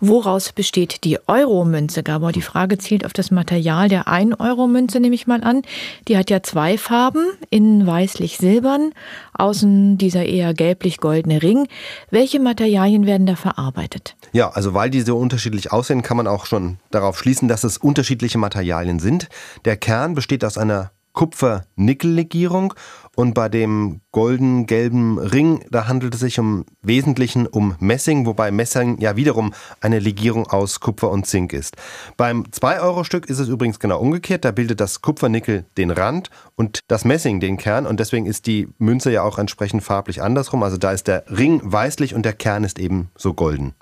Woraus besteht die Euro-Münze, Gabor? Die Frage zielt auf das Material der 1-Euro-Münze, nehme ich mal an. Die hat ja zwei Farben, innen weißlich-silbern, außen dieser eher gelblich-goldene Ring. Welche Materialien werden da verarbeitet? Ja, also weil die so unterschiedlich aussehen, kann man auch schon darauf schließen, dass es unterschiedliche Materialien sind. Der Kern besteht aus einer Kupfer-Nickel-Legierung und bei dem golden-gelben Ring, da handelt es sich im Wesentlichen um Messing, wobei Messing ja wiederum eine Legierung aus Kupfer und Zink ist. Beim 2-Euro-Stück ist es übrigens genau umgekehrt, da bildet das Kupfernickel den Rand und das Messing den Kern und deswegen ist die Münze ja auch entsprechend farblich andersrum, also da ist der Ring weißlich und der Kern ist eben so golden.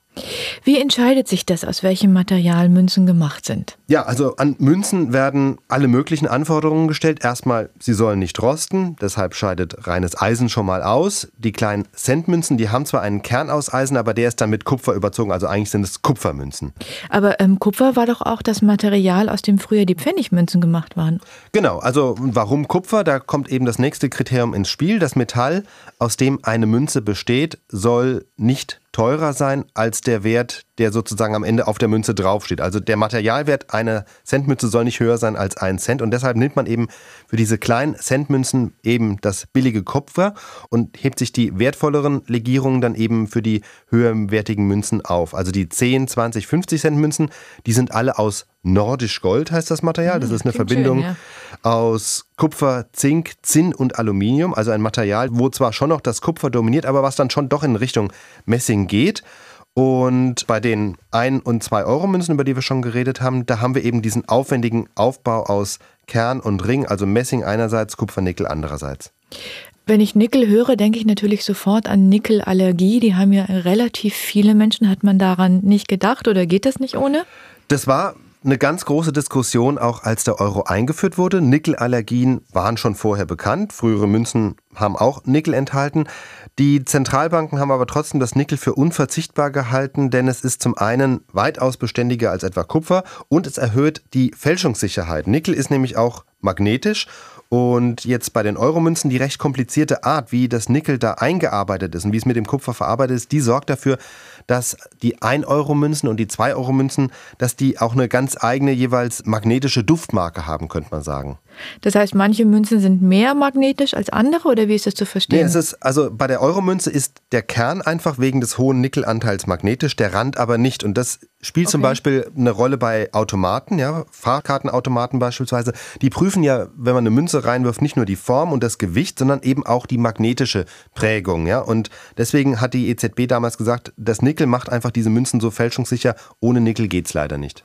Wie entscheidet sich das, aus welchem Material Münzen gemacht sind? Ja, also an Münzen werden alle möglichen Anforderungen gestellt. Erstmal, sie sollen nicht rosten, deshalb scheidet reines Eisen schon mal aus. Die kleinen Centmünzen, die haben zwar einen Kern aus Eisen, aber der ist dann mit Kupfer überzogen, also eigentlich sind es Kupfermünzen. Aber ähm, Kupfer war doch auch das Material, aus dem früher die Pfennigmünzen gemacht waren. Genau, also warum Kupfer? Da kommt eben das nächste Kriterium ins Spiel. Das Metall, aus dem eine Münze besteht, soll nicht teurer sein als der Wert, der sozusagen am Ende auf der Münze draufsteht. Also der Materialwert einer Centmünze soll nicht höher sein als ein Cent und deshalb nimmt man eben für diese kleinen Centmünzen eben das billige Kupfer und hebt sich die wertvolleren Legierungen dann eben für die höherwertigen Münzen auf. Also die 10, 20, 50 Cent Münzen, die sind alle aus Nordisch Gold heißt das Material. Das hm, ist eine Verbindung schön, ja. aus Kupfer, Zink, Zinn und Aluminium. Also ein Material, wo zwar schon noch das Kupfer dominiert, aber was dann schon doch in Richtung Messing geht. Und bei den 1 und 2 Euro Münzen, über die wir schon geredet haben, da haben wir eben diesen aufwendigen Aufbau aus Kern und Ring, also Messing einerseits, Kupfernickel andererseits. Wenn ich Nickel höre, denke ich natürlich sofort an Nickelallergie. Die haben ja relativ viele Menschen. Hat man daran nicht gedacht oder geht das nicht ohne? Das war eine ganz große Diskussion auch als der Euro eingeführt wurde. Nickelallergien waren schon vorher bekannt. Frühere Münzen haben auch Nickel enthalten. Die Zentralbanken haben aber trotzdem das Nickel für unverzichtbar gehalten, denn es ist zum einen weitaus beständiger als etwa Kupfer und es erhöht die Fälschungssicherheit. Nickel ist nämlich auch magnetisch und jetzt bei den Euromünzen die recht komplizierte Art, wie das Nickel da eingearbeitet ist und wie es mit dem Kupfer verarbeitet ist, die sorgt dafür, dass die 1-Euro-Münzen und die 2-Euro-Münzen, dass die auch eine ganz eigene jeweils magnetische Duftmarke haben, könnte man sagen. Das heißt, manche Münzen sind mehr magnetisch als andere oder wie ist das zu verstehen? Nee, es ist, also bei der Euromünze ist der Kern einfach wegen des hohen Nickelanteils magnetisch, der Rand aber nicht. Und das spielt okay. zum Beispiel eine Rolle bei Automaten, ja, Fahrkartenautomaten beispielsweise. Die prüfen ja, wenn man eine Münze reinwirft, nicht nur die Form und das Gewicht, sondern eben auch die magnetische Prägung, ja. Und deswegen hat die EZB damals gesagt, das Nickel macht einfach diese Münzen so fälschungssicher. Ohne Nickel geht es leider nicht.